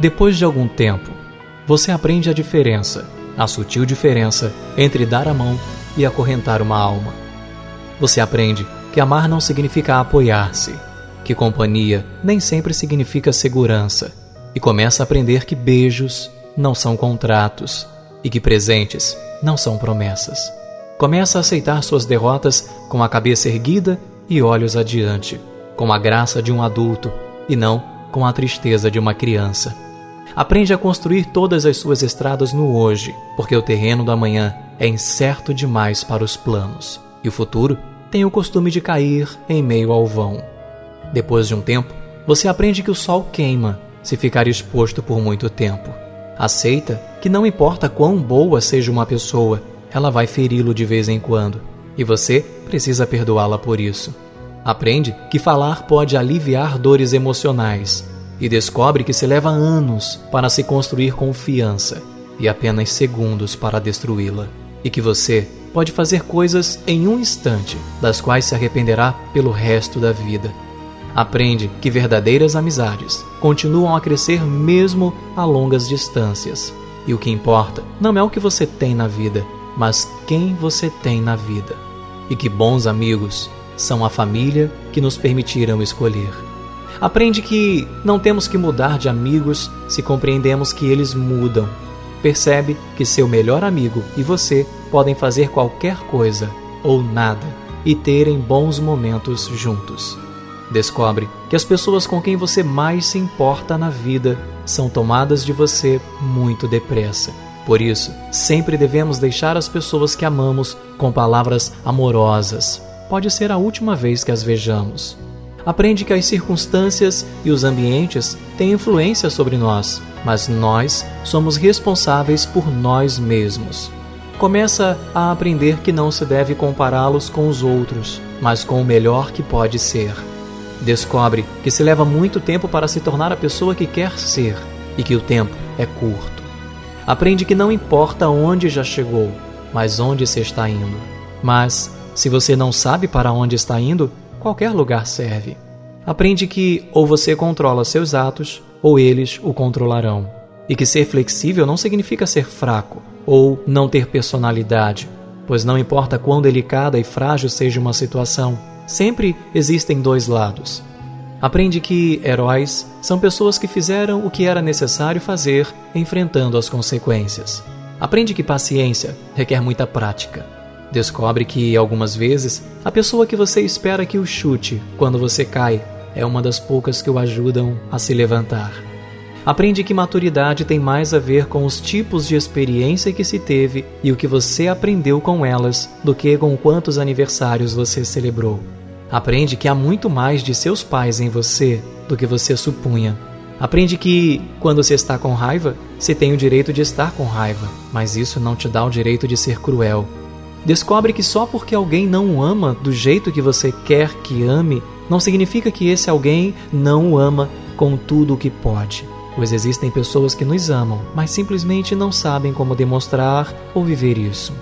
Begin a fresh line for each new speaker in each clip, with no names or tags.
Depois de algum tempo, você aprende a diferença, a sutil diferença entre dar a mão e acorrentar uma alma. Você aprende que amar não significa apoiar-se, que companhia nem sempre significa segurança, e começa a aprender que beijos não são contratos e que presentes não são promessas. Começa a aceitar suas derrotas com a cabeça erguida e olhos adiante, com a graça de um adulto e não com a tristeza de uma criança. Aprende a construir todas as suas estradas no hoje, porque o terreno do amanhã é incerto demais para os planos, e o futuro tem o costume de cair em meio ao vão. Depois de um tempo, você aprende que o sol queima se ficar exposto por muito tempo. Aceita que não importa quão boa seja uma pessoa, ela vai feri-lo de vez em quando, e você precisa perdoá-la por isso. Aprende que falar pode aliviar dores emocionais e descobre que se leva anos para se construir confiança e apenas segundos para destruí-la, e que você pode fazer coisas em um instante, das quais se arrependerá pelo resto da vida. Aprende que verdadeiras amizades continuam a crescer mesmo a longas distâncias. E o que importa não é o que você tem na vida, mas quem você tem na vida. E que bons amigos são a família que nos permitiram escolher. Aprende que não temos que mudar de amigos se compreendemos que eles mudam. Percebe que seu melhor amigo e você podem fazer qualquer coisa ou nada e terem bons momentos juntos. Descobre que as pessoas com quem você mais se importa na vida são tomadas de você muito depressa. Por isso, sempre devemos deixar as pessoas que amamos com palavras amorosas. Pode ser a última vez que as vejamos. Aprende que as circunstâncias e os ambientes têm influência sobre nós, mas nós somos responsáveis por nós mesmos. Começa a aprender que não se deve compará-los com os outros, mas com o melhor que pode ser. Descobre que se leva muito tempo para se tornar a pessoa que quer ser e que o tempo é curto. Aprende que não importa onde já chegou, mas onde se está indo. Mas, se você não sabe para onde está indo, qualquer lugar serve. Aprende que ou você controla seus atos, ou eles o controlarão. E que ser flexível não significa ser fraco ou não ter personalidade, pois não importa quão delicada e frágil seja uma situação, sempre existem dois lados. Aprende que heróis são pessoas que fizeram o que era necessário fazer enfrentando as consequências. Aprende que paciência requer muita prática Descobre que, algumas vezes, a pessoa que você espera que o chute quando você cai é uma das poucas que o ajudam a se levantar. Aprende que maturidade tem mais a ver com os tipos de experiência que se teve e o que você aprendeu com elas do que com quantos aniversários você celebrou. Aprende que há muito mais de seus pais em você do que você supunha. Aprende que, quando você está com raiva, você tem o direito de estar com raiva, mas isso não te dá o direito de ser cruel. Descobre que só porque alguém não o ama do jeito que você quer que ame, não significa que esse alguém não o ama com tudo o que pode. Pois existem pessoas que nos amam, mas simplesmente não sabem como demonstrar ou viver isso.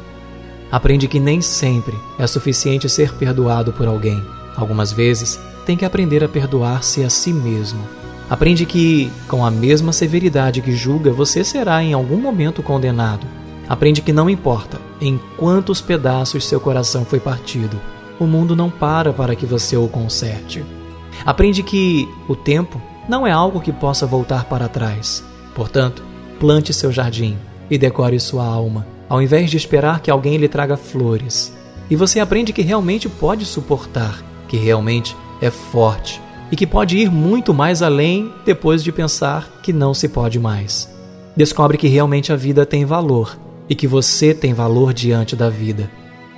Aprende que nem sempre é suficiente ser perdoado por alguém. Algumas vezes, tem que aprender a perdoar-se a si mesmo. Aprende que, com a mesma severidade que julga, você será em algum momento condenado Aprende que não importa em quantos pedaços seu coração foi partido, o mundo não para para que você o conserte. Aprende que o tempo não é algo que possa voltar para trás. Portanto, plante seu jardim e decore sua alma, ao invés de esperar que alguém lhe traga flores. E você aprende que realmente pode suportar, que realmente é forte e que pode ir muito mais além depois de pensar que não se pode mais. Descobre que realmente a vida tem valor e que você tem valor diante da vida.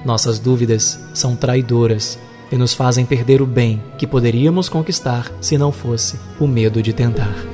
Nossas dúvidas são traidoras e nos fazem perder o bem que poderíamos conquistar se não fosse o medo de tentar.